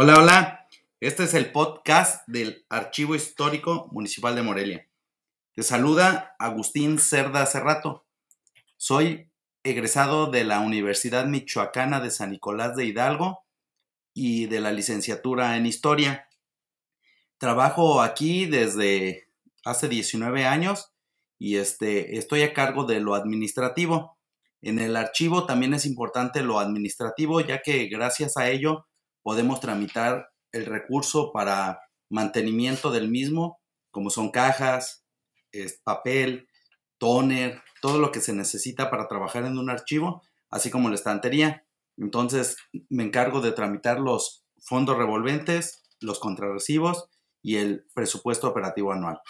Hola, hola. Este es el podcast del Archivo Histórico Municipal de Morelia. Te saluda Agustín Cerda Cerrato. Soy egresado de la Universidad Michoacana de San Nicolás de Hidalgo y de la licenciatura en Historia. Trabajo aquí desde hace 19 años y este, estoy a cargo de lo administrativo. En el archivo también es importante lo administrativo, ya que gracias a ello podemos tramitar el recurso para mantenimiento del mismo, como son cajas, papel, toner, todo lo que se necesita para trabajar en un archivo, así como la estantería. Entonces me encargo de tramitar los fondos revolventes, los contrarrecibos y el presupuesto operativo anual.